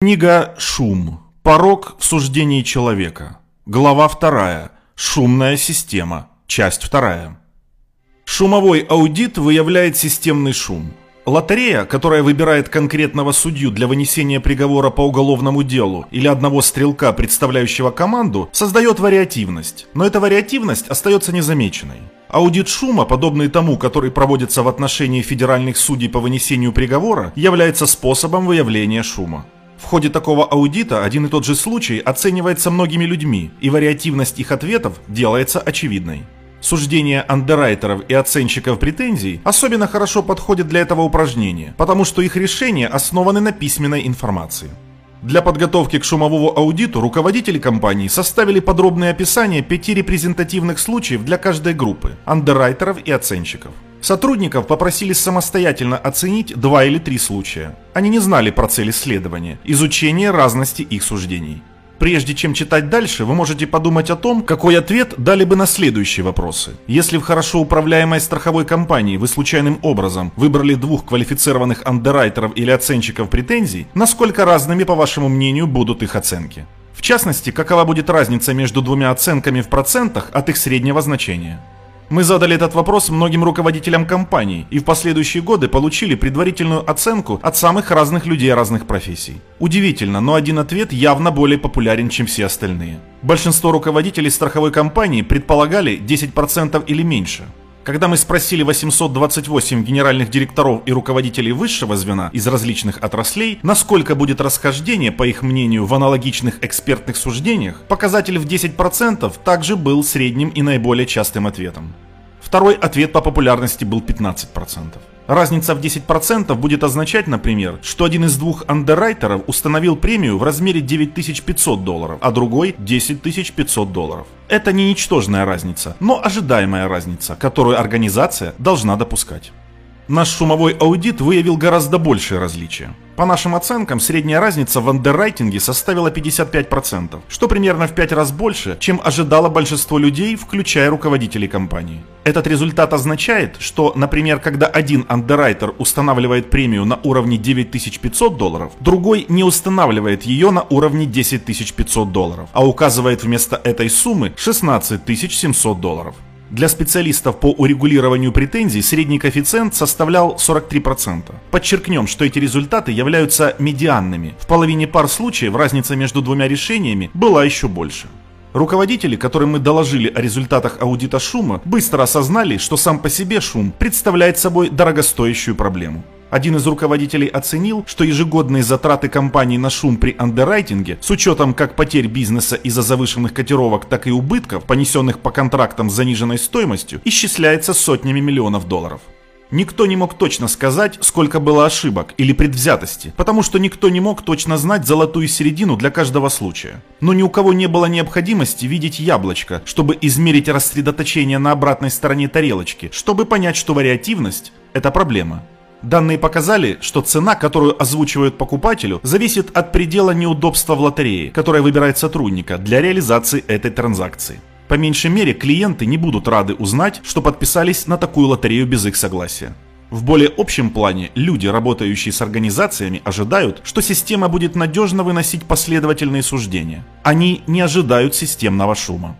Книга «Шум. Порог в суждении человека». Глава 2. Шумная система. Часть 2. Шумовой аудит выявляет системный шум. Лотерея, которая выбирает конкретного судью для вынесения приговора по уголовному делу или одного стрелка, представляющего команду, создает вариативность, но эта вариативность остается незамеченной. Аудит шума, подобный тому, который проводится в отношении федеральных судей по вынесению приговора, является способом выявления шума. В ходе такого аудита один и тот же случай оценивается многими людьми, и вариативность их ответов делается очевидной. Суждения андеррайтеров и оценщиков претензий особенно хорошо подходят для этого упражнения, потому что их решения основаны на письменной информации. Для подготовки к шумовому аудиту руководители компании составили подробное описание пяти репрезентативных случаев для каждой группы – андеррайтеров и оценщиков. Сотрудников попросили самостоятельно оценить два или три случая. Они не знали про цель исследования – изучение разности их суждений. Прежде чем читать дальше, вы можете подумать о том, какой ответ дали бы на следующие вопросы. Если в хорошо управляемой страховой компании вы случайным образом выбрали двух квалифицированных андеррайтеров или оценщиков претензий, насколько разными, по вашему мнению, будут их оценки? В частности, какова будет разница между двумя оценками в процентах от их среднего значения? Мы задали этот вопрос многим руководителям компаний и в последующие годы получили предварительную оценку от самых разных людей разных профессий. Удивительно, но один ответ явно более популярен, чем все остальные. Большинство руководителей страховой компании предполагали 10% или меньше. Когда мы спросили 828 генеральных директоров и руководителей высшего звена из различных отраслей, насколько будет расхождение, по их мнению, в аналогичных экспертных суждениях, показатель в 10% также был средним и наиболее частым ответом. Второй ответ по популярности был 15%. Разница в 10% будет означать, например, что один из двух андеррайтеров установил премию в размере 9500 долларов, а другой 10500 долларов. Это не ничтожная разница, но ожидаемая разница, которую организация должна допускать. Наш шумовой аудит выявил гораздо большие различия. По нашим оценкам, средняя разница в андеррайтинге составила 55%, что примерно в 5 раз больше, чем ожидало большинство людей, включая руководителей компании. Этот результат означает, что, например, когда один андеррайтер устанавливает премию на уровне 9500 долларов, другой не устанавливает ее на уровне 10500 долларов, а указывает вместо этой суммы 16700 долларов. Для специалистов по урегулированию претензий средний коэффициент составлял 43%. Подчеркнем, что эти результаты являются медианными. В половине пар случаев разница между двумя решениями была еще больше. Руководители, которым мы доложили о результатах аудита шума, быстро осознали, что сам по себе шум представляет собой дорогостоящую проблему. Один из руководителей оценил, что ежегодные затраты компании на шум при андеррайтинге, с учетом как потерь бизнеса из-за завышенных котировок, так и убытков, понесенных по контрактам с заниженной стоимостью, исчисляется сотнями миллионов долларов. Никто не мог точно сказать, сколько было ошибок или предвзятости, потому что никто не мог точно знать золотую середину для каждого случая. Но ни у кого не было необходимости видеть яблочко, чтобы измерить рассредоточение на обратной стороне тарелочки, чтобы понять, что вариативность – это проблема. Данные показали, что цена, которую озвучивают покупателю, зависит от предела неудобства в лотерее, которая выбирает сотрудника для реализации этой транзакции. По меньшей мере, клиенты не будут рады узнать, что подписались на такую лотерею без их согласия. В более общем плане, люди, работающие с организациями, ожидают, что система будет надежно выносить последовательные суждения. Они не ожидают системного шума.